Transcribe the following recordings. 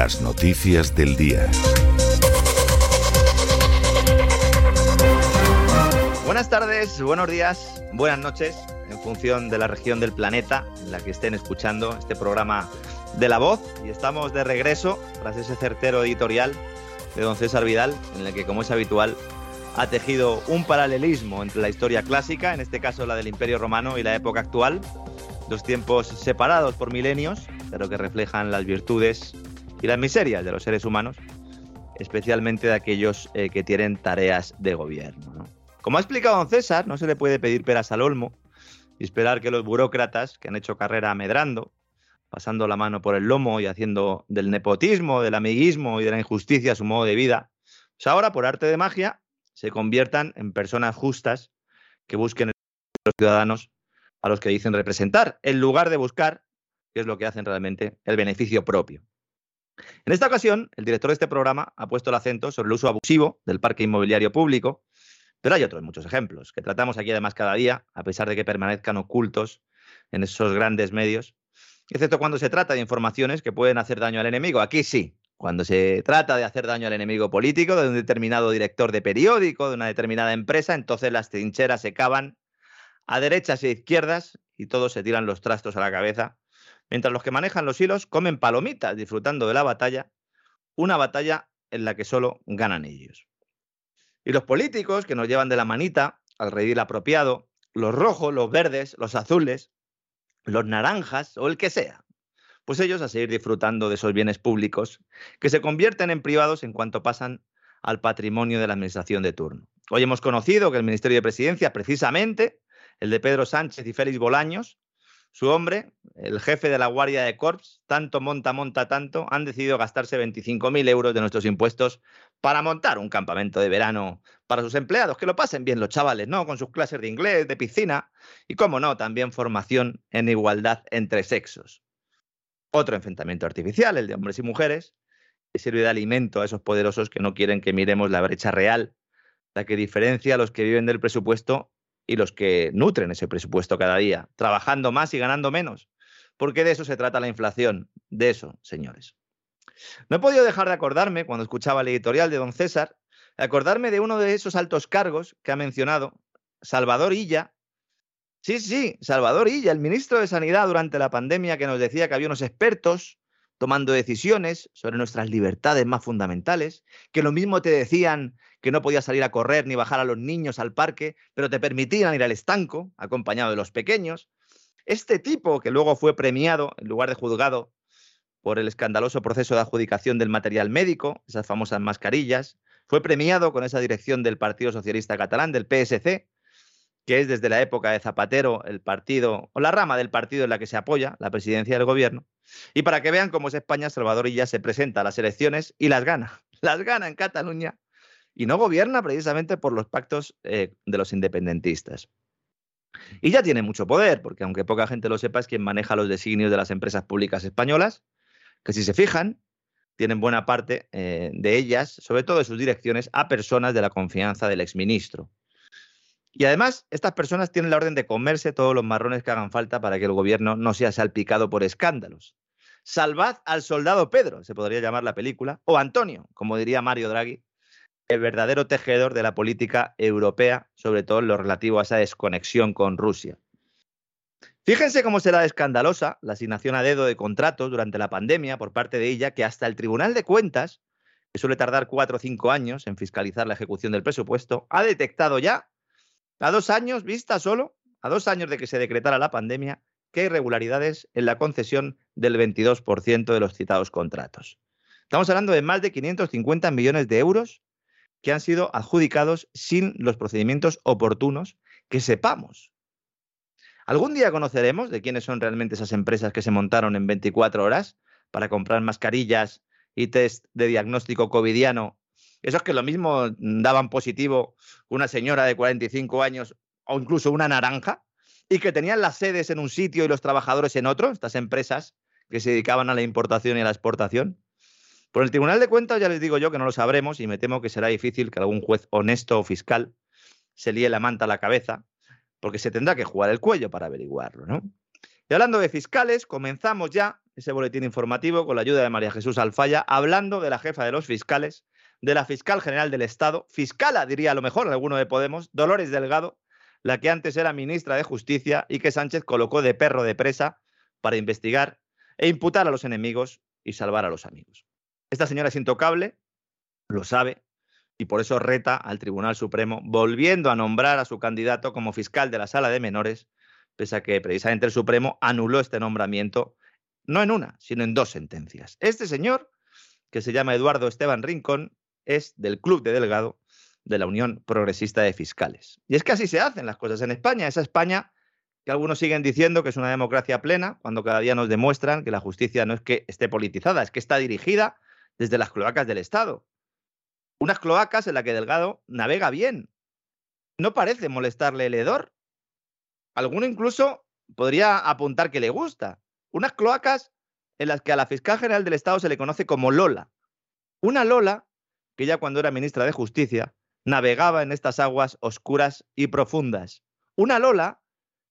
Las noticias del día. Buenas tardes, buenos días, buenas noches, en función de la región del planeta en la que estén escuchando este programa de La Voz. Y estamos de regreso tras ese certero editorial de don César Vidal, en el que, como es habitual, ha tejido un paralelismo entre la historia clásica, en este caso la del Imperio Romano, y la época actual, dos tiempos separados por milenios, pero que reflejan las virtudes y las miserias de los seres humanos, especialmente de aquellos eh, que tienen tareas de gobierno. Como ha explicado don César, no se le puede pedir peras al olmo y esperar que los burócratas que han hecho carrera medrando, pasando la mano por el lomo y haciendo del nepotismo, del amiguismo y de la injusticia su modo de vida, pues ahora, por arte de magia, se conviertan en personas justas que busquen los ciudadanos a los que dicen representar, en lugar de buscar, que es lo que hacen realmente, el beneficio propio. En esta ocasión, el director de este programa ha puesto el acento sobre el uso abusivo del parque inmobiliario público pero hay otros muchos ejemplos que tratamos aquí además cada día, a pesar de que permanezcan ocultos en esos grandes medios, excepto cuando se trata de informaciones que pueden hacer daño al enemigo. Aquí sí, cuando se trata de hacer daño al enemigo político, de un determinado director de periódico, de una determinada empresa, entonces las trincheras se cavan a derechas e izquierdas y todos se tiran los trastos a la cabeza, mientras los que manejan los hilos comen palomitas disfrutando de la batalla, una batalla en la que solo ganan ellos. Y los políticos que nos llevan de la manita al redil apropiado, los rojos, los verdes, los azules, los naranjas o el que sea, pues ellos a seguir disfrutando de esos bienes públicos que se convierten en privados en cuanto pasan al patrimonio de la administración de turno. Hoy hemos conocido que el Ministerio de Presidencia, precisamente el de Pedro Sánchez y Félix Bolaños, Su hombre, el jefe de la Guardia de Corps, tanto monta, monta tanto, han decidido gastarse 25.000 euros de nuestros impuestos para montar un campamento de verano para sus empleados, que lo pasen bien los chavales, ¿no? Con sus clases de inglés, de piscina y, como no, también formación en igualdad entre sexos. Otro enfrentamiento artificial, el de hombres y mujeres, que sirve de alimento a esos poderosos que no quieren que miremos la brecha real, la que diferencia a los que viven del presupuesto y los que nutren ese presupuesto cada día, trabajando más y ganando menos. Porque de eso se trata la inflación, de eso, señores. No he podido dejar de acordarme, cuando escuchaba el editorial de don César, acordarme de uno de esos altos cargos que ha mencionado, Salvador Illa. Sí, sí, Salvador Illa, el ministro de Sanidad durante la pandemia que nos decía que había unos expertos tomando decisiones sobre nuestras libertades más fundamentales, que lo mismo te decían que no podías salir a correr ni bajar a los niños al parque, pero te permitían ir al estanco, acompañado de los pequeños. Este tipo, que luego fue premiado en lugar de juzgado por el escandaloso proceso de adjudicación del material médico, esas famosas mascarillas, fue premiado con esa dirección del Partido Socialista Catalán, del PSC, que es desde la época de Zapatero el partido o la rama del partido en la que se apoya la presidencia del gobierno. Y para que vean cómo es España, Salvador ya se presenta a las elecciones y las gana. Las gana en Cataluña y no gobierna precisamente por los pactos eh, de los independentistas. Y ya tiene mucho poder, porque aunque poca gente lo sepa, es quien maneja los designios de las empresas públicas españolas, que si se fijan, tienen buena parte eh, de ellas, sobre todo de sus direcciones, a personas de la confianza del exministro. Y además, estas personas tienen la orden de comerse todos los marrones que hagan falta para que el gobierno no sea salpicado por escándalos. Salvad al soldado Pedro, se podría llamar la película, o Antonio, como diría Mario Draghi, el verdadero tejedor de la política europea, sobre todo en lo relativo a esa desconexión con Rusia. Fíjense cómo será escandalosa la asignación a dedo de contratos durante la pandemia por parte de ella, que hasta el Tribunal de Cuentas, que suele tardar cuatro o cinco años en fiscalizar la ejecución del presupuesto, ha detectado ya a dos años vista solo, a dos años de que se decretara la pandemia, que irregularidades en la concesión del 22% de los citados contratos. Estamos hablando de más de 550 millones de euros que han sido adjudicados sin los procedimientos oportunos que sepamos. ¿Algún día conoceremos de quiénes son realmente esas empresas que se montaron en 24 horas para comprar mascarillas y test de diagnóstico covidiano esos que lo mismo daban positivo una señora de 45 años o incluso una naranja, y que tenían las sedes en un sitio y los trabajadores en otro, estas empresas que se dedicaban a la importación y a la exportación. Por el Tribunal de Cuentas ya les digo yo que no lo sabremos y me temo que será difícil que algún juez honesto o fiscal se líe la manta a la cabeza, porque se tendrá que jugar el cuello para averiguarlo, ¿no? Y hablando de fiscales, comenzamos ya ese boletín informativo con la ayuda de María Jesús Alfaya, hablando de la jefa de los fiscales, de la fiscal general del Estado, fiscala, diría a lo mejor alguno de Podemos, Dolores Delgado, la que antes era ministra de Justicia y que Sánchez colocó de perro de presa para investigar e imputar a los enemigos y salvar a los amigos. Esta señora es intocable, lo sabe, y por eso reta al Tribunal Supremo, volviendo a nombrar a su candidato como fiscal de la Sala de Menores, pese a que precisamente el Supremo anuló este nombramiento, no en una, sino en dos sentencias. Este señor, que se llama Eduardo Esteban Rincón, es del Club de Delgado de la Unión Progresista de Fiscales. Y es que así se hacen las cosas en España, esa España que algunos siguen diciendo que es una democracia plena, cuando cada día nos demuestran que la justicia no es que esté politizada, es que está dirigida desde las cloacas del Estado. Unas cloacas en las que Delgado navega bien. No parece molestarle el hedor. Alguno incluso podría apuntar que le gusta. Unas cloacas en las que a la fiscal general del Estado se le conoce como Lola. Una Lola que ya cuando era ministra de Justicia navegaba en estas aguas oscuras y profundas. Una Lola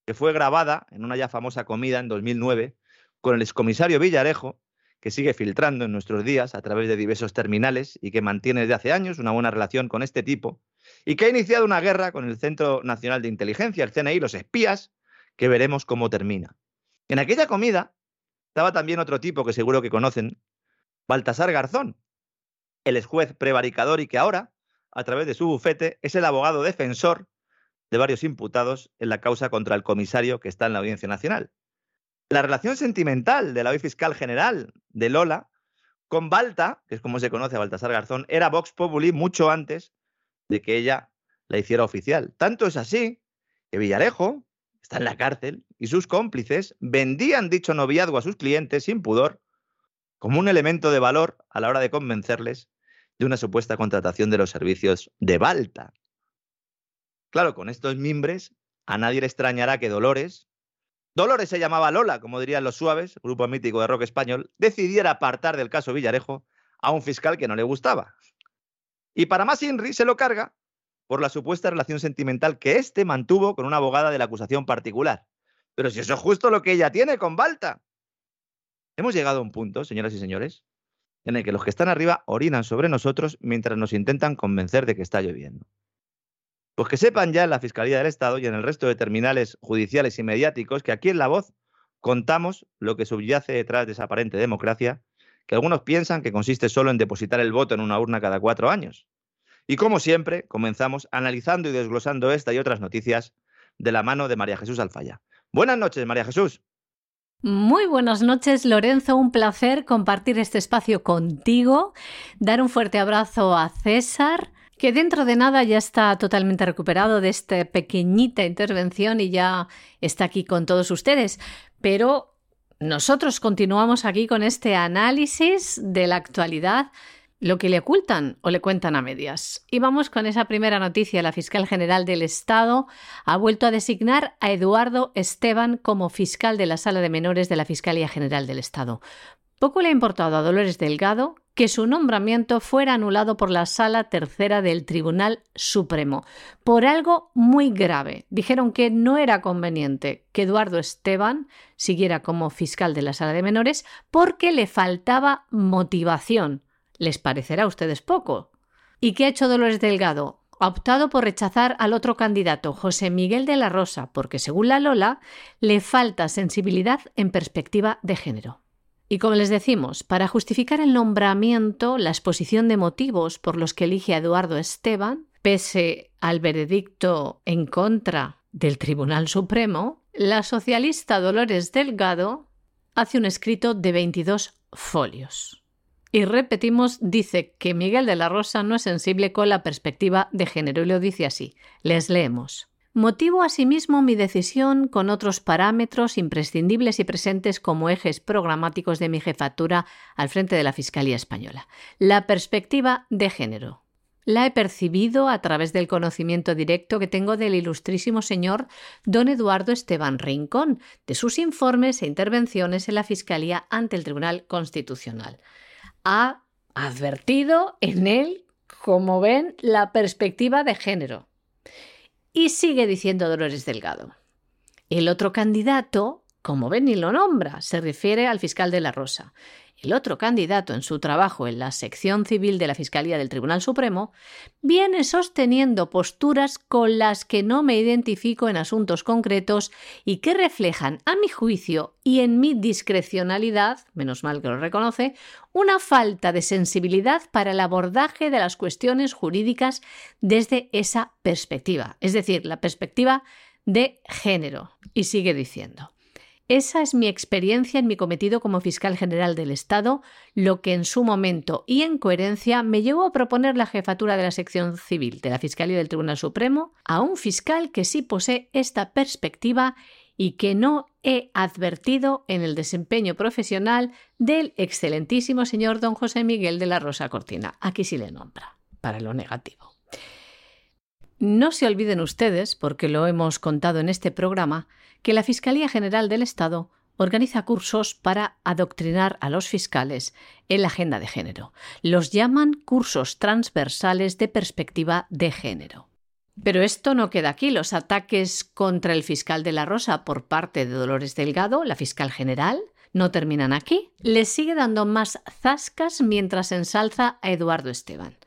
que fue grabada en una ya famosa comida en 2009 con el excomisario Villarejo, que sigue filtrando en nuestros días a través de diversos terminales y que mantiene desde hace años una buena relación con este tipo, y que ha iniciado una guerra con el Centro Nacional de Inteligencia, el CNI, los espías, que veremos cómo termina. En aquella comida estaba también otro tipo que seguro que conocen, Baltasar Garzón, el ex juez prevaricador y que ahora, a través de su bufete, es el abogado defensor de varios imputados en la causa contra el comisario que está en la Audiencia Nacional. La relación sentimental de la hoy fiscal general de Lola con Balta, que es como se conoce a Baltasar Garzón, era Vox Populi mucho antes de que ella la hiciera oficial. Tanto es así que Villarejo, está en la cárcel, y sus cómplices vendían dicho noviazgo a sus clientes sin pudor como un elemento de valor a la hora de convencerles de una supuesta contratación de los servicios de Balta. Claro, con estos mimbres, a nadie le extrañará que Dolores, Dolores se llamaba Lola, como dirían los suaves, grupo mítico de rock español, decidiera apartar del caso Villarejo a un fiscal que no le gustaba. Y para más Inri se lo carga por la supuesta relación sentimental que éste mantuvo con una abogada de la acusación particular. Pero si eso es justo lo que ella tiene con Balta. Hemos llegado a un punto, señoras y señores, en el que los que están arriba orinan sobre nosotros mientras nos intentan convencer de que está lloviendo. Pues que sepan ya en la Fiscalía del Estado y en el resto de terminales judiciales y mediáticos que aquí en La Voz contamos lo que subyace detrás de esa aparente democracia, que algunos piensan que consiste solo en depositar el voto en una urna cada cuatro años. Y como siempre, comenzamos analizando y desglosando esta y otras noticias de la mano de María Jesús Alfaya. Buenas noches, María Jesús. Muy buenas noches, Lorenzo. Un placer compartir este espacio contigo. Dar un fuerte abrazo a César, que dentro de nada ya está totalmente recuperado de esta pequeñita intervención y ya está aquí con todos ustedes. Pero nosotros continuamos aquí con este análisis de la actualidad, lo que le ocultan o le cuentan a medias. Y vamos con esa primera noticia. La fiscal general del Estado ha vuelto a designar a Eduardo Esteban como fiscal de la Sala de Menores de la Fiscalía General del Estado. Poco le ha importado a Dolores Delgado que su nombramiento fuera anulado por la Sala Tercera del Tribunal Supremo por algo muy grave. Dijeron que no era conveniente que Eduardo Esteban siguiera como fiscal de la Sala de Menores porque le faltaba motivación. ¿Les parecerá a ustedes poco? ¿Y qué ha hecho Dolores Delgado? Ha optado por rechazar al otro candidato, José Miguel de la Rosa, porque según la Lola, le falta sensibilidad en perspectiva de género. Y como les decimos, para justificar el nombramiento, la exposición de motivos por los que elige a Eduardo Esteban, pese al veredicto en contra del Tribunal Supremo, la socialista Dolores Delgado hace un escrito de 22 folios. Y repetimos, dice que Miguel de la Rosa no es sensible con la perspectiva de género y lo dice así. Les leemos. Motivo asimismo mi decisión con otros parámetros imprescindibles y presentes como ejes programáticos de mi jefatura al frente de la Fiscalía Española. La perspectiva de género. La he percibido a través del conocimiento directo que tengo del ilustrísimo señor don Eduardo Esteban Rincón, de sus informes e intervenciones en la Fiscalía ante el Tribunal Constitucional. Ha advertido en él, como ven, la perspectiva de género y sigue diciendo Dolores Delgado. El otro candidato, como ven y lo nombra, se refiere al fiscal de la Rosa. El otro candidato en su trabajo en la sección civil de la Fiscalía del Tribunal Supremo viene sosteniendo posturas con las que no me identifico en asuntos concretos y que reflejan, a mi juicio y en mi discrecionalidad, menos mal que lo reconoce, una falta de sensibilidad para el abordaje de las cuestiones jurídicas desde esa perspectiva, es decir, la perspectiva de género. Y sigue diciendo. Esa es mi experiencia en mi cometido como fiscal general del Estado, lo que en su momento y en coherencia me llevó a proponer la jefatura de la sección civil de la Fiscalía del Tribunal Supremo a un fiscal que sí posee esta perspectiva y que no he advertido en el desempeño profesional del excelentísimo señor don José Miguel de la Rosa Cortina. Aquí sí le nombra, para lo negativo. No se olviden ustedes, porque lo hemos contado en este programa, que la Fiscalía General del Estado organiza cursos para adoctrinar a los fiscales en la agenda de género. Los llaman cursos transversales de perspectiva de género. Pero esto no queda aquí. Los ataques contra el fiscal de la Rosa por parte de Dolores Delgado, la fiscal general, no terminan aquí. Le sigue dando más zascas mientras ensalza a Eduardo Esteban.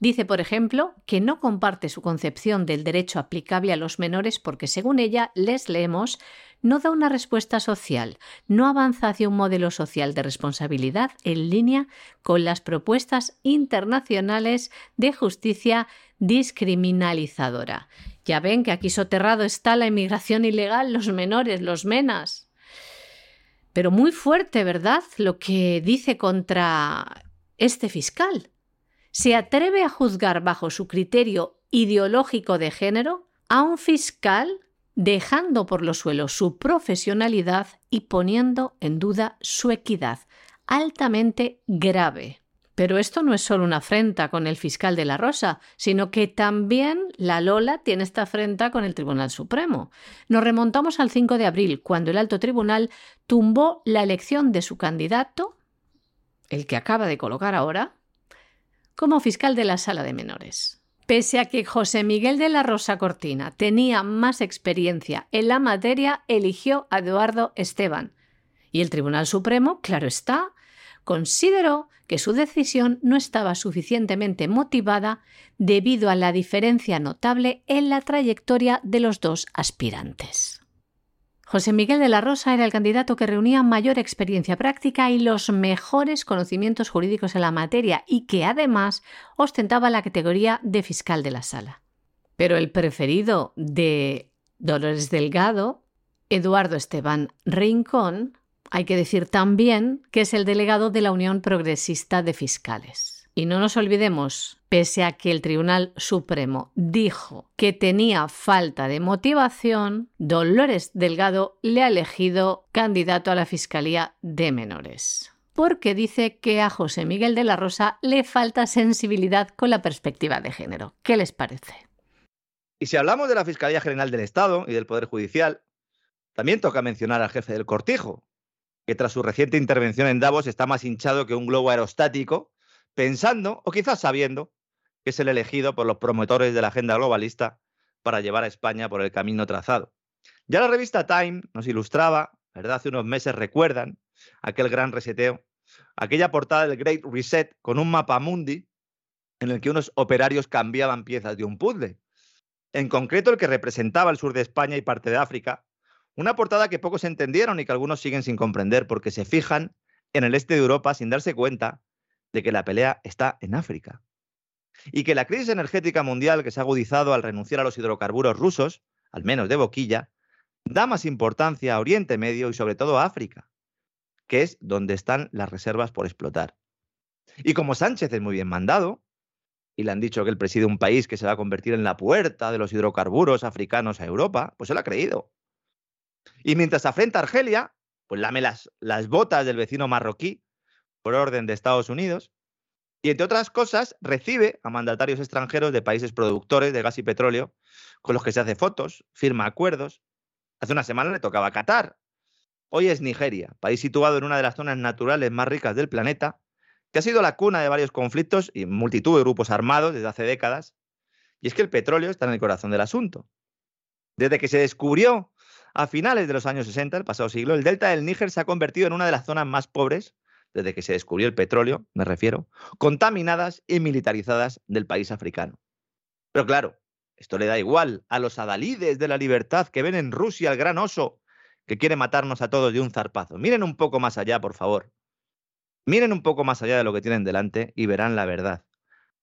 Dice, por ejemplo, que no comparte su concepción del derecho aplicable a los menores porque, según ella, les leemos, no da una respuesta social, no avanza hacia un modelo social de responsabilidad en línea con las propuestas internacionales de justicia discriminalizadora. Ya ven que aquí soterrado está la inmigración ilegal, los menores, los menas. Pero muy fuerte, ¿verdad? Lo que dice contra este fiscal se atreve a juzgar bajo su criterio ideológico de género a un fiscal dejando por los suelos su profesionalidad y poniendo en duda su equidad, altamente grave. Pero esto no es solo una afrenta con el fiscal de la Rosa, sino que también la Lola tiene esta afrenta con el Tribunal Supremo. Nos remontamos al 5 de abril, cuando el alto tribunal tumbó la elección de su candidato, el que acaba de colocar ahora, como fiscal de la sala de menores. Pese a que José Miguel de la Rosa Cortina tenía más experiencia en la materia, eligió a Eduardo Esteban. Y el Tribunal Supremo, claro está, consideró que su decisión no estaba suficientemente motivada debido a la diferencia notable en la trayectoria de los dos aspirantes. José Miguel de la Rosa era el candidato que reunía mayor experiencia práctica y los mejores conocimientos jurídicos en la materia y que además ostentaba la categoría de fiscal de la sala. Pero el preferido de Dolores Delgado, Eduardo Esteban Rincón, hay que decir también que es el delegado de la Unión Progresista de Fiscales. Y no nos olvidemos, pese a que el Tribunal Supremo dijo que tenía falta de motivación, Dolores Delgado le ha elegido candidato a la Fiscalía de Menores. Porque dice que a José Miguel de la Rosa le falta sensibilidad con la perspectiva de género. ¿Qué les parece? Y si hablamos de la Fiscalía General del Estado y del Poder Judicial, también toca mencionar al jefe del cortijo, que tras su reciente intervención en Davos está más hinchado que un globo aerostático, pensando, o quizás sabiendo, que es el elegido por los promotores de la agenda globalista para llevar a España por el camino trazado. Ya la revista Time nos ilustraba, ¿verdad? Hace unos meses recuerdan aquel gran reseteo, aquella portada del Great Reset con un mapa mundi en el que unos operarios cambiaban piezas de un puzzle. En concreto, el que representaba el sur de España y parte de África, una portada que pocos entendieron y que algunos siguen sin comprender porque se fijan en el este de Europa sin darse cuenta de que la pelea está en África. Y que la crisis energética mundial que se ha agudizado al renunciar a los hidrocarburos rusos, al menos de boquilla, da más importancia a Oriente Medio y sobre todo a África, que es donde están las reservas por explotar. Y como Sánchez es muy bien mandado, y le han dicho que él preside un país que se va a convertir en la puerta de los hidrocarburos africanos a Europa, pues él ha creído. Y mientras afrenta Argelia, pues lame las, las botas del vecino marroquí por orden de Estados Unidos. Y entre otras cosas, recibe a mandatarios extranjeros de países productores de gas y petróleo con los que se hace fotos, firma acuerdos. Hace una semana le tocaba Qatar. Hoy es Nigeria, país situado en una de las zonas naturales más ricas del planeta, que ha sido la cuna de varios conflictos y multitud de grupos armados desde hace décadas. Y es que el petróleo está en el corazón del asunto. Desde que se descubrió a finales de los años 60, el pasado siglo, el delta del Níger se ha convertido en una de las zonas más pobres, desde que se descubrió el petróleo, me refiero, contaminadas y militarizadas del país africano. Pero claro, esto le da igual a los adalides de la libertad que ven en Rusia el gran oso que quiere matarnos a todos de un zarpazo. Miren un poco más allá, por favor. Miren un poco más allá de lo que tienen delante y verán la verdad.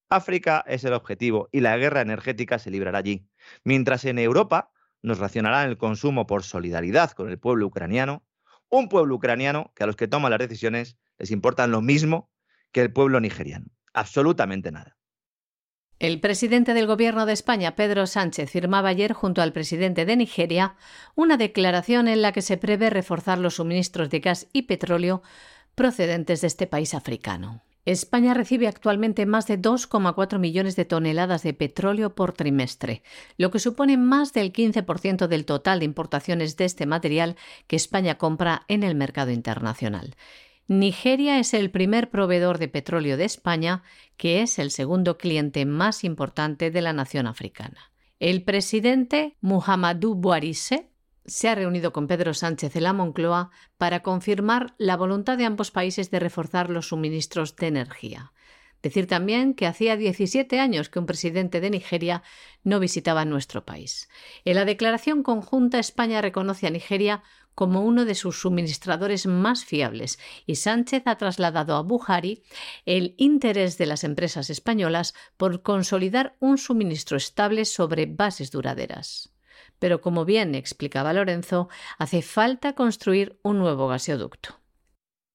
África es el objetivo y la guerra energética se librará allí, mientras en Europa nos racionarán el consumo por solidaridad con el pueblo ucraniano, un pueblo ucraniano que a los que toman las decisiones les importan lo mismo que el pueblo nigeriano. Absolutamente nada. El presidente del Gobierno de España, Pedro Sánchez, firmaba ayer junto al presidente de Nigeria una declaración en la que se prevé reforzar los suministros de gas y petróleo procedentes de este país africano. España recibe actualmente más de 2,4 millones de toneladas de petróleo por trimestre, lo que supone más del 15% del total de importaciones de este material que España compra en el mercado internacional. Nigeria es el primer proveedor de petróleo de España, que es el segundo cliente más importante de la nación africana. El presidente Muhammadu Buhari se ha reunido con Pedro Sánchez en la Moncloa para confirmar la voluntad de ambos países de reforzar los suministros de energía. Decir también que hacía 17 años que un presidente de Nigeria no visitaba nuestro país. En la declaración conjunta España reconoce a Nigeria como uno de sus suministradores más fiables y Sánchez ha trasladado a Buhari el interés de las empresas españolas por consolidar un suministro estable sobre bases duraderas. Pero como bien explicaba Lorenzo, hace falta construir un nuevo gasoducto.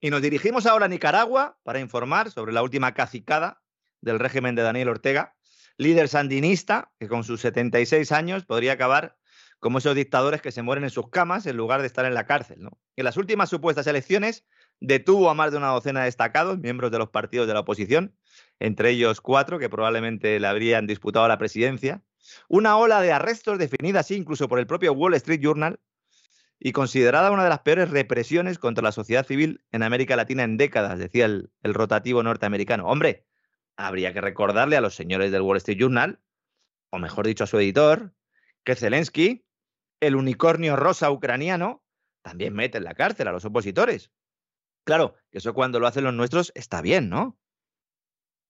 Y nos dirigimos ahora a Nicaragua para informar sobre la última cacicada del régimen de Daniel Ortega, líder sandinista que con sus 76 años podría acabar como esos dictadores que se mueren en sus camas en lugar de estar en la cárcel. ¿no? En las últimas supuestas elecciones detuvo a más de una docena de destacados miembros de los partidos de la oposición, entre ellos cuatro que probablemente le habrían disputado la presidencia. Una ola de arrestos definida así incluso por el propio Wall Street Journal y considerada una de las peores represiones contra la sociedad civil en América Latina en décadas, decía el, el rotativo norteamericano. Hombre, habría que recordarle a los señores del Wall Street Journal, o mejor dicho a su editor, que Zelensky el unicornio rosa ucraniano, también mete en la cárcel a los opositores. Claro, eso cuando lo hacen los nuestros está bien, ¿no?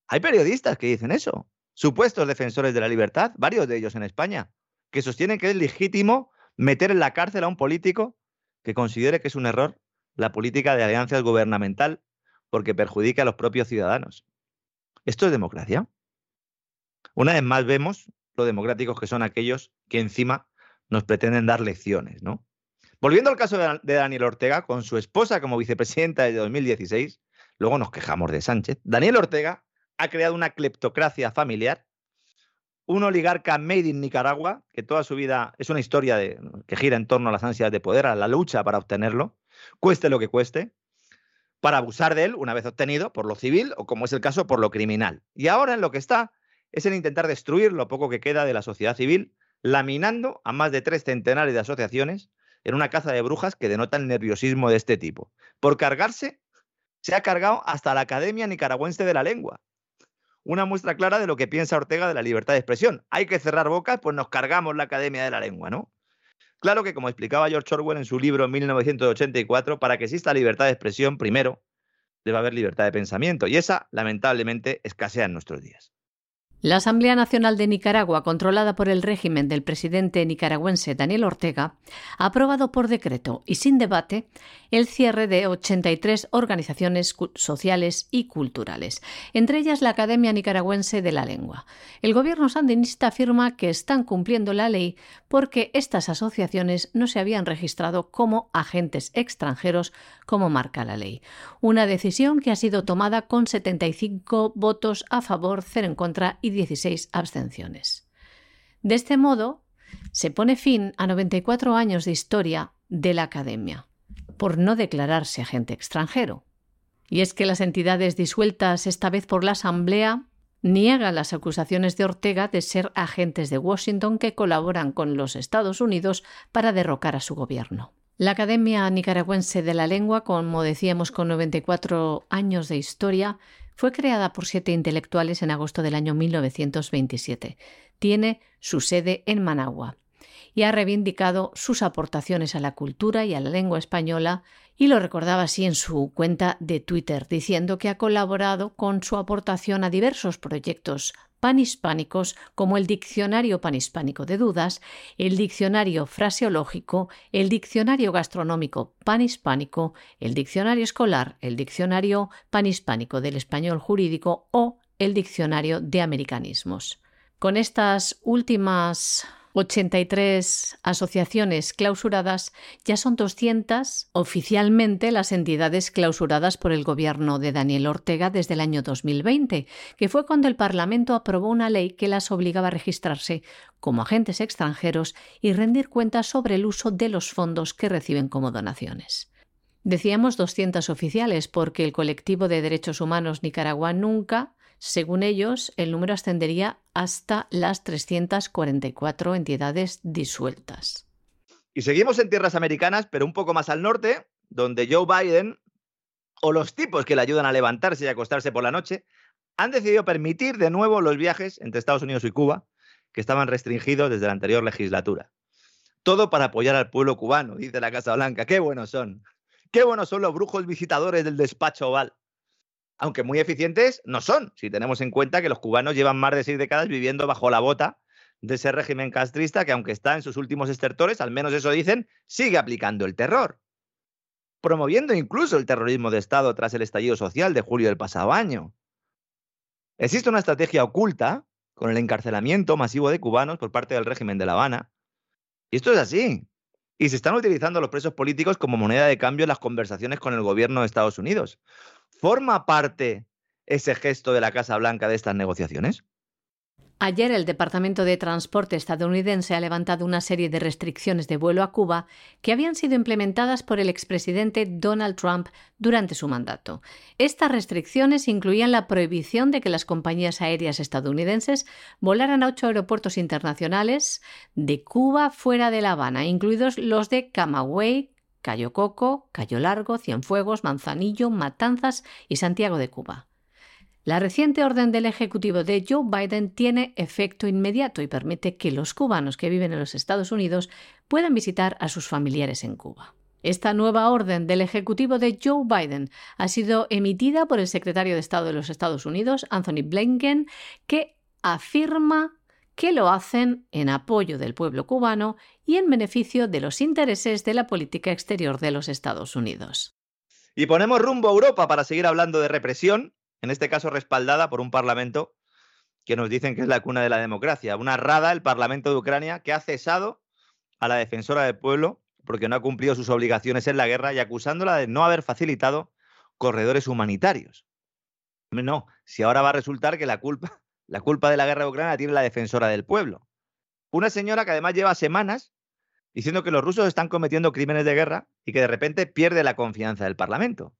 Hay periodistas que dicen eso, supuestos defensores de la libertad, varios de ellos en España, que sostienen que es legítimo meter en la cárcel a un político que considere que es un error la política de alianzas gubernamental porque perjudica a los propios ciudadanos. ¿Esto es democracia? Una vez más vemos lo democráticos que son aquellos que encima nos pretenden dar lecciones, ¿no? Volviendo al caso de Daniel Ortega, con su esposa como vicepresidenta desde 2016, luego nos quejamos de Sánchez, Daniel Ortega ha creado una cleptocracia familiar, un oligarca made in Nicaragua, que toda su vida es una historia que gira en torno a las ansias de poder, a la lucha para obtenerlo, cueste lo que cueste, para abusar de él una vez obtenido por lo civil o, como es el caso, por lo criminal. Y ahora en lo que está es en intentar destruir lo poco que queda de la sociedad civil laminando a más de tres centenares de asociaciones en una caza de brujas que denota el nerviosismo de este tipo. Por cargarse, se ha cargado hasta la Academia Nicaragüense de la Lengua. Una muestra clara de lo que piensa Ortega de la libertad de expresión. Hay que cerrar bocas, pues nos cargamos la Academia de la Lengua, ¿no? Claro que, como explicaba George Orwell en su libro en 1984, para que exista libertad de expresión, primero debe haber libertad de pensamiento, y esa, lamentablemente, escasea en nuestros días. La Asamblea Nacional de Nicaragua, controlada por el régimen del presidente nicaragüense Daniel Ortega, ha aprobado por decreto y sin debate el cierre de 83 organizaciones sociales y culturales, entre ellas la Academia Nicaragüense de la Lengua. El gobierno sandinista afirma que están cumpliendo la ley porque estas asociaciones no se habían registrado como agentes extranjeros como marca la ley. Una decisión que ha sido tomada con 75 votos a favor, 0 en contra y 16 abstenciones. De este modo, se pone fin a 94 años de historia de la Academia, por no declararse agente extranjero. Y es que las entidades disueltas esta vez por la Asamblea niegan las acusaciones de Ortega de ser agentes de Washington que colaboran con los Estados Unidos para derrocar a su gobierno. La Academia Nicaragüense de la Lengua, como decíamos, con 94 años de historia, fue creada por siete intelectuales en agosto del año 1927. Tiene su sede en Managua y ha reivindicado sus aportaciones a la cultura y a la lengua española y lo recordaba así en su cuenta de Twitter, diciendo que ha colaborado con su aportación a diversos proyectos panhispánicos como el Diccionario Panhispánico de Dudas, el Diccionario Fraseológico, el Diccionario Gastronómico Panhispánico, el Diccionario Escolar, el Diccionario Panhispánico del Español Jurídico o el Diccionario de Americanismos. Con estas últimas 83 asociaciones clausuradas, ya son 200 oficialmente las entidades clausuradas por el gobierno de Daniel Ortega desde el año 2020, que fue cuando el Parlamento aprobó una ley que las obligaba a registrarse como agentes extranjeros y rendir cuentas sobre el uso de los fondos que reciben como donaciones. Decíamos 200 oficiales porque el colectivo de derechos humanos Nicaragua nunca según ellos, el número ascendería hasta las 344 entidades disueltas. Y seguimos en tierras americanas, pero un poco más al norte, donde Joe Biden o los tipos que le ayudan a levantarse y acostarse por la noche han decidido permitir de nuevo los viajes entre Estados Unidos y Cuba, que estaban restringidos desde la anterior legislatura. Todo para apoyar al pueblo cubano, dice la Casa Blanca. Qué buenos son. Qué buenos son los brujos visitadores del despacho oval aunque muy eficientes, no son, si tenemos en cuenta que los cubanos llevan más de seis décadas viviendo bajo la bota de ese régimen castrista que, aunque está en sus últimos estertores, al menos eso dicen, sigue aplicando el terror, promoviendo incluso el terrorismo de Estado tras el estallido social de julio del pasado año. Existe una estrategia oculta con el encarcelamiento masivo de cubanos por parte del régimen de La Habana. Y esto es así. Y se están utilizando los presos políticos como moneda de cambio en las conversaciones con el gobierno de Estados Unidos. ¿Forma parte ese gesto de la Casa Blanca de estas negociaciones? Ayer el Departamento de Transporte estadounidense ha levantado una serie de restricciones de vuelo a Cuba que habían sido implementadas por el expresidente Donald Trump durante su mandato. Estas restricciones incluían la prohibición de que las compañías aéreas estadounidenses volaran a ocho aeropuertos internacionales de Cuba fuera de La Habana, incluidos los de Camagüey, Cayo Coco, Cayo Largo, Cienfuegos, Manzanillo, Matanzas y Santiago de Cuba. La reciente orden del Ejecutivo de Joe Biden tiene efecto inmediato y permite que los cubanos que viven en los Estados Unidos puedan visitar a sus familiares en Cuba. Esta nueva orden del Ejecutivo de Joe Biden ha sido emitida por el secretario de Estado de los Estados Unidos, Anthony Blinken, que afirma que lo hacen en apoyo del pueblo cubano y en beneficio de los intereses de la política exterior de los Estados Unidos. Y ponemos rumbo a Europa para seguir hablando de represión en este caso respaldada por un Parlamento que nos dicen que es la cuna de la democracia. Una rada, el Parlamento de Ucrania, que ha cesado a la defensora del pueblo porque no ha cumplido sus obligaciones en la guerra y acusándola de no haber facilitado corredores humanitarios. No, si ahora va a resultar que la culpa, la culpa de la guerra de Ucrania tiene la defensora del pueblo. Una señora que además lleva semanas diciendo que los rusos están cometiendo crímenes de guerra y que de repente pierde la confianza del Parlamento.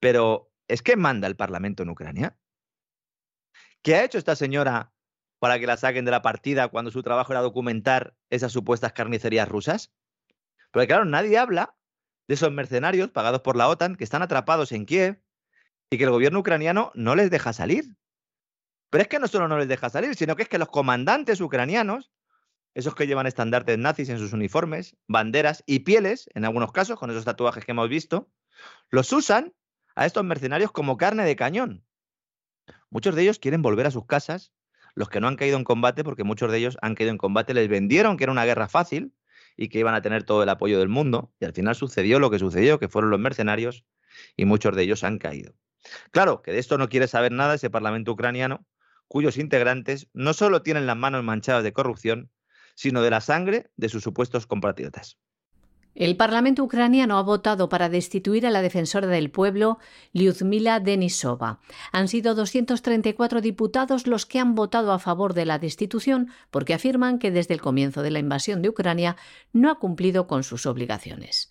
Pero ¿Es que manda el Parlamento en Ucrania? ¿Qué ha hecho esta señora para que la saquen de la partida cuando su trabajo era documentar esas supuestas carnicerías rusas? Porque claro, nadie habla de esos mercenarios pagados por la OTAN que están atrapados en Kiev y que el gobierno ucraniano no les deja salir. Pero es que no solo no les deja salir, sino que es que los comandantes ucranianos, esos que llevan estandartes nazis en sus uniformes, banderas y pieles, en algunos casos, con esos tatuajes que hemos visto, los usan a estos mercenarios como carne de cañón. Muchos de ellos quieren volver a sus casas, los que no han caído en combate, porque muchos de ellos han caído en combate, les vendieron que era una guerra fácil y que iban a tener todo el apoyo del mundo, y al final sucedió lo que sucedió, que fueron los mercenarios, y muchos de ellos han caído. Claro, que de esto no quiere saber nada ese Parlamento ucraniano, cuyos integrantes no solo tienen las manos manchadas de corrupción, sino de la sangre de sus supuestos compatriotas. El Parlamento ucraniano ha votado para destituir a la defensora del pueblo, Lyudmila Denisova. Han sido 234 diputados los que han votado a favor de la destitución porque afirman que desde el comienzo de la invasión de Ucrania no ha cumplido con sus obligaciones.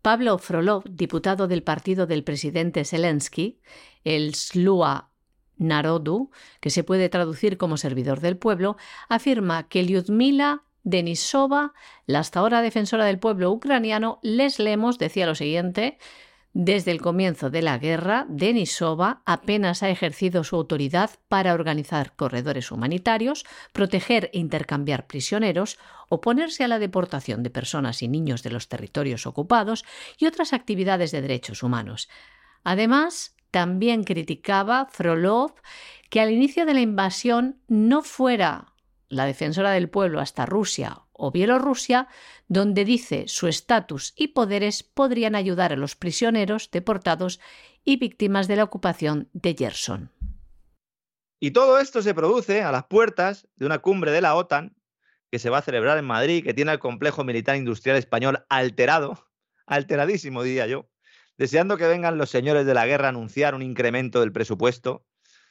Pablo Frolov, diputado del partido del presidente Zelensky, el Slua Narodu, que se puede traducir como servidor del pueblo, afirma que Lyudmila Denisova, la hasta ahora defensora del pueblo ucraniano, Les Lemos, decía lo siguiente. Desde el comienzo de la guerra, Denisova apenas ha ejercido su autoridad para organizar corredores humanitarios, proteger e intercambiar prisioneros, oponerse a la deportación de personas y niños de los territorios ocupados y otras actividades de derechos humanos. Además, también criticaba Frolov que al inicio de la invasión no fuera la defensora del pueblo hasta Rusia o Bielorrusia, donde dice su estatus y poderes podrían ayudar a los prisioneros, deportados y víctimas de la ocupación de Gerson. Y todo esto se produce a las puertas de una cumbre de la OTAN que se va a celebrar en Madrid, que tiene el complejo militar industrial español alterado, alteradísimo diría yo, deseando que vengan los señores de la guerra a anunciar un incremento del presupuesto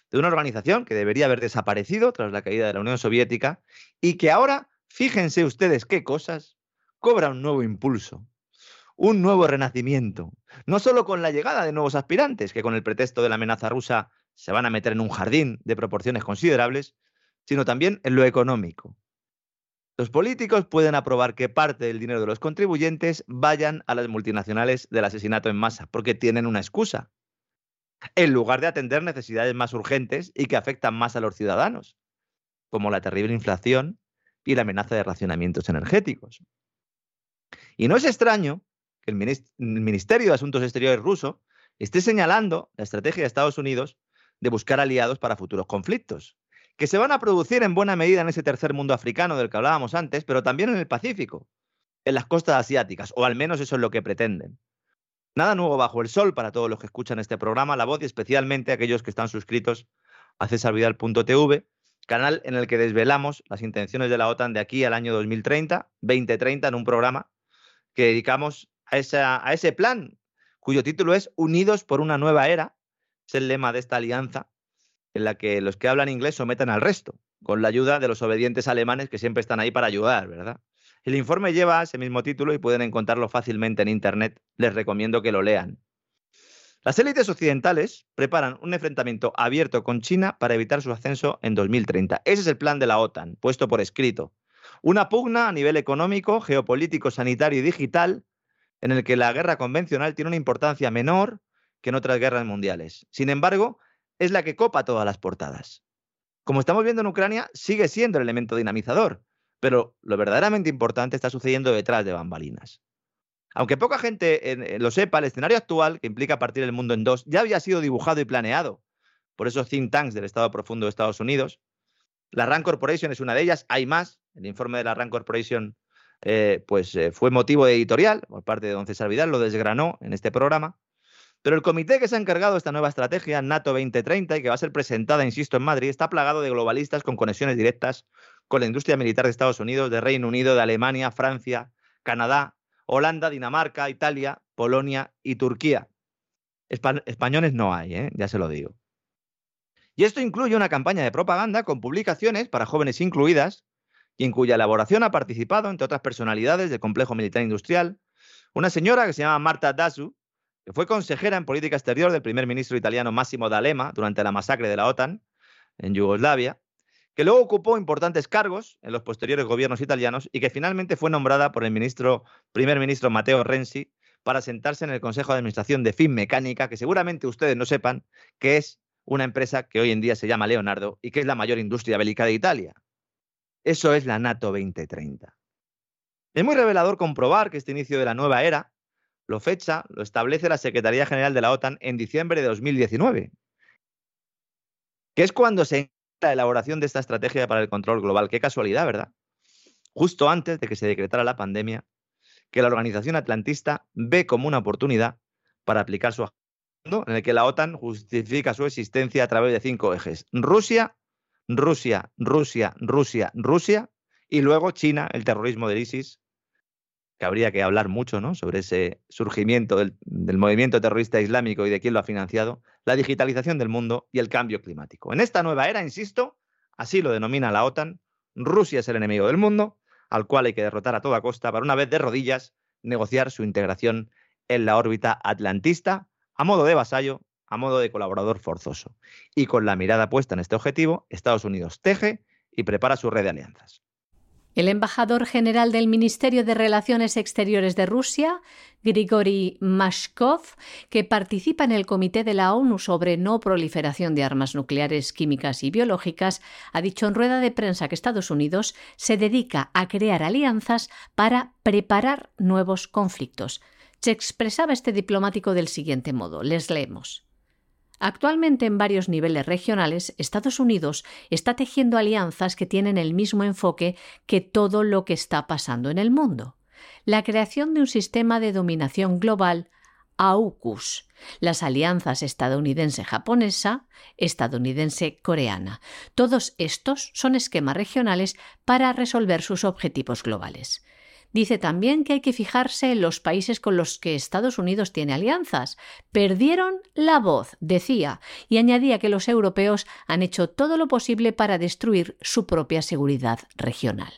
de una organización que debería haber desaparecido tras la caída de la Unión Soviética y que ahora, fíjense ustedes qué cosas, cobra un nuevo impulso, un nuevo renacimiento, no solo con la llegada de nuevos aspirantes que con el pretexto de la amenaza rusa se van a meter en un jardín de proporciones considerables, sino también en lo económico. Los políticos pueden aprobar que parte del dinero de los contribuyentes vayan a las multinacionales del asesinato en masa, porque tienen una excusa, en lugar de atender necesidades más urgentes y que afectan más a los ciudadanos, como la terrible inflación y la amenaza de racionamientos energéticos. Y no es extraño que el Ministerio de Asuntos Exteriores ruso esté señalando la estrategia de Estados Unidos de buscar aliados para futuros conflictos, que se van a producir en buena medida en ese tercer mundo africano del que hablábamos antes, pero también en el Pacífico, en las costas asiáticas, o al menos eso es lo que pretenden. Nada nuevo bajo el sol para todos los que escuchan este programa, La Voz y especialmente aquellos que están suscritos a cesarvidal.tv, canal en el que desvelamos las intenciones de la OTAN de aquí al año 2030, 2030, en un programa que dedicamos a, a ese plan, cuyo título es Unidos por una nueva era. Es el lema de esta alianza en la que los que hablan inglés someten al resto. con la ayuda de los obedientes alemanes que siempre están ahí para ayudar, ¿verdad? El informe lleva ese mismo título y pueden encontrarlo fácilmente en Internet. Les recomiendo que lo lean. Las élites occidentales preparan un enfrentamiento abierto con China para evitar su ascenso en 2030. Ese es el plan de la OTAN, puesto por escrito. Una pugna a nivel económico, geopolítico, sanitario y digital, en el que la guerra convencional tiene una importancia menor que en otras guerras mundiales. Sin embargo, es la que copa todas las portadas. Como estamos viendo en Ucrania, sigue siendo el elemento dinamizador, pero lo verdaderamente importante está sucediendo detrás de bambalinas. Aunque poca gente lo sepa, el escenario actual, que implica partir el mundo en dos, ya había sido dibujado y planeado por esos think tanks del Estado Profundo de Estados Unidos. La RAND Corporation es una de ellas, hay más. El informe de la RAND Corporation eh, pues, eh, fue motivo de editorial por parte de don César Vidal, lo desgranó en este programa. Pero el comité que se ha encargado de esta nueva estrategia, NATO 2030, y que va a ser presentada, insisto, en Madrid, está plagado de globalistas con conexiones directas con la industria militar de Estados Unidos, de Reino Unido, de Alemania, Francia, Canadá, Holanda, Dinamarca, Italia, Polonia y Turquía. españoles no hay, ¿eh? ya se lo digo. Y esto incluye una campaña de propaganda con publicaciones para jóvenes incluidas, y en cuya elaboración ha participado, entre otras personalidades del complejo militar industrial, una señora que se llama Marta Dasu, que fue consejera en política exterior del primer ministro italiano Massimo D'Alema durante la masacre de la OTAN en Yugoslavia, que luego ocupó importantes cargos en los posteriores gobiernos italianos y que finalmente fue nombrada por el ministro, primer ministro Matteo Renzi para sentarse en el Consejo de Administración de Finmecánica, que seguramente ustedes no sepan que es una empresa que hoy en día se llama Leonardo y que es la mayor industria bélica de Italia. Eso es la NATO 2030. Es muy revelador comprobar que este inicio de la nueva era lo fecha, lo establece la Secretaría General de la OTAN en diciembre de 2019, que es cuando se la elaboración de esta estrategia para el control global. Qué casualidad, ¿verdad? Justo antes de que se decretara la pandemia, que la organización atlantista ve como una oportunidad para aplicar su agenda, en el que la OTAN justifica su existencia a través de cinco ejes. Rusia, Rusia, Rusia, Rusia, Rusia, y luego China, el terrorismo del ISIS, que habría que hablar mucho ¿no? sobre ese surgimiento del, movimiento terrorista islámico y de quién lo ha financiado, la digitalización del mundo y el cambio climático. En esta nueva era, insisto, así lo denomina la OTAN, Rusia es el enemigo del mundo, al cual hay que derrotar a toda costa para una vez de rodillas negociar su integración en la órbita atlantista a modo de vasallo, a modo de colaborador forzoso. Y con la mirada puesta en este objetivo, Estados Unidos teje y prepara su red de alianzas. El embajador general del Ministerio de Relaciones Exteriores de Rusia, Grigory Mashkov, que participa en el Comité de la ONU sobre no proliferación de armas nucleares, químicas y biológicas, ha dicho en rueda de prensa que Estados Unidos se dedica a crear alianzas para preparar nuevos conflictos. Se expresaba este diplomático del siguiente modo. Les leemos. Actualmente en varios niveles regionales, Estados Unidos está tejiendo alianzas que tienen el mismo enfoque que todo lo que está pasando en el mundo. La creación de un sistema de dominación global AUKUS, las alianzas estadounidense-japonesa, estadounidense-coreana. Todos estos son esquemas regionales para resolver sus objetivos globales. Dice también que hay que fijarse en los países con los que Estados Unidos tiene alianzas. Perdieron la voz, decía, y añadía que los europeos han hecho todo lo posible para destruir su propia seguridad regional.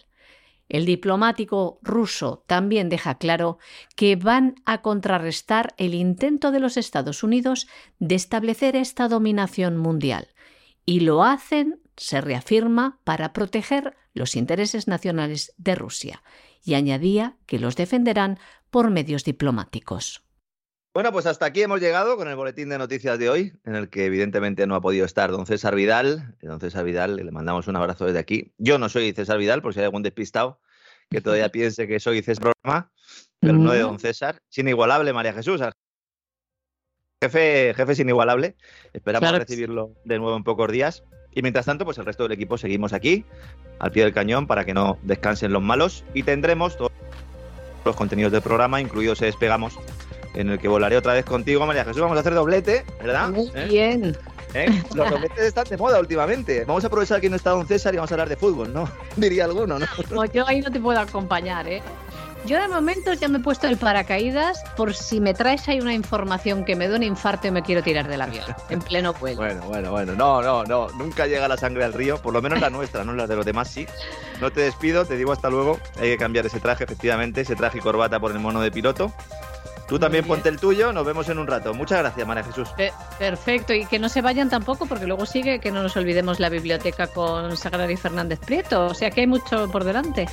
El diplomático ruso también deja claro que van a contrarrestar el intento de los Estados Unidos de establecer esta dominación mundial. Y lo hacen, se reafirma, para proteger los intereses nacionales de Rusia y añadía que los defenderán por medios diplomáticos. Bueno, pues hasta aquí hemos llegado con el boletín de noticias de hoy, en el que evidentemente no ha podido estar don César Vidal. Don César Vidal, le mandamos un abrazo desde aquí. Yo no soy César Vidal, por si hay algún despistado que todavía piense que soy César Programa, pero no de don César. Sin igualable, María Jesús. Jefe, jefe es inigualable. Esperamos recibirlo de nuevo en pocos días. Y mientras tanto, pues el resto del equipo seguimos aquí, al pie del cañón, para que no descansen los malos. Y tendremos todos los contenidos del programa, incluidos se despegamos, en el que volaré otra vez contigo, María Jesús. Vamos a hacer doblete, ¿verdad? Muy ¿Eh? bien. ¿Eh? Los dobletes están de moda últimamente. Vamos a aprovechar que no está Don César y vamos a hablar de fútbol, ¿no? Diría alguno, ¿no? yo ahí no te puedo acompañar, ¿eh? Yo de momento ya me he puesto el paracaídas por si me traes ahí una información que me da un infarto y me quiero tirar del avión, en pleno vuelo. Bueno, bueno, bueno. No, no, no. Nunca llega la sangre al río, por lo menos la nuestra, no la de los demás sí. No te despido, te digo hasta luego. Hay que cambiar ese traje, efectivamente, ese traje y corbata por el mono de piloto. Tú también ponte el tuyo, nos vemos en un rato. Muchas gracias, María Jesús. perfecto, y que no se vayan tampoco, porque luego sigue que no nos olvidemos la biblioteca con Sagrario Fernández Prieto, o sea que hay mucho por delante.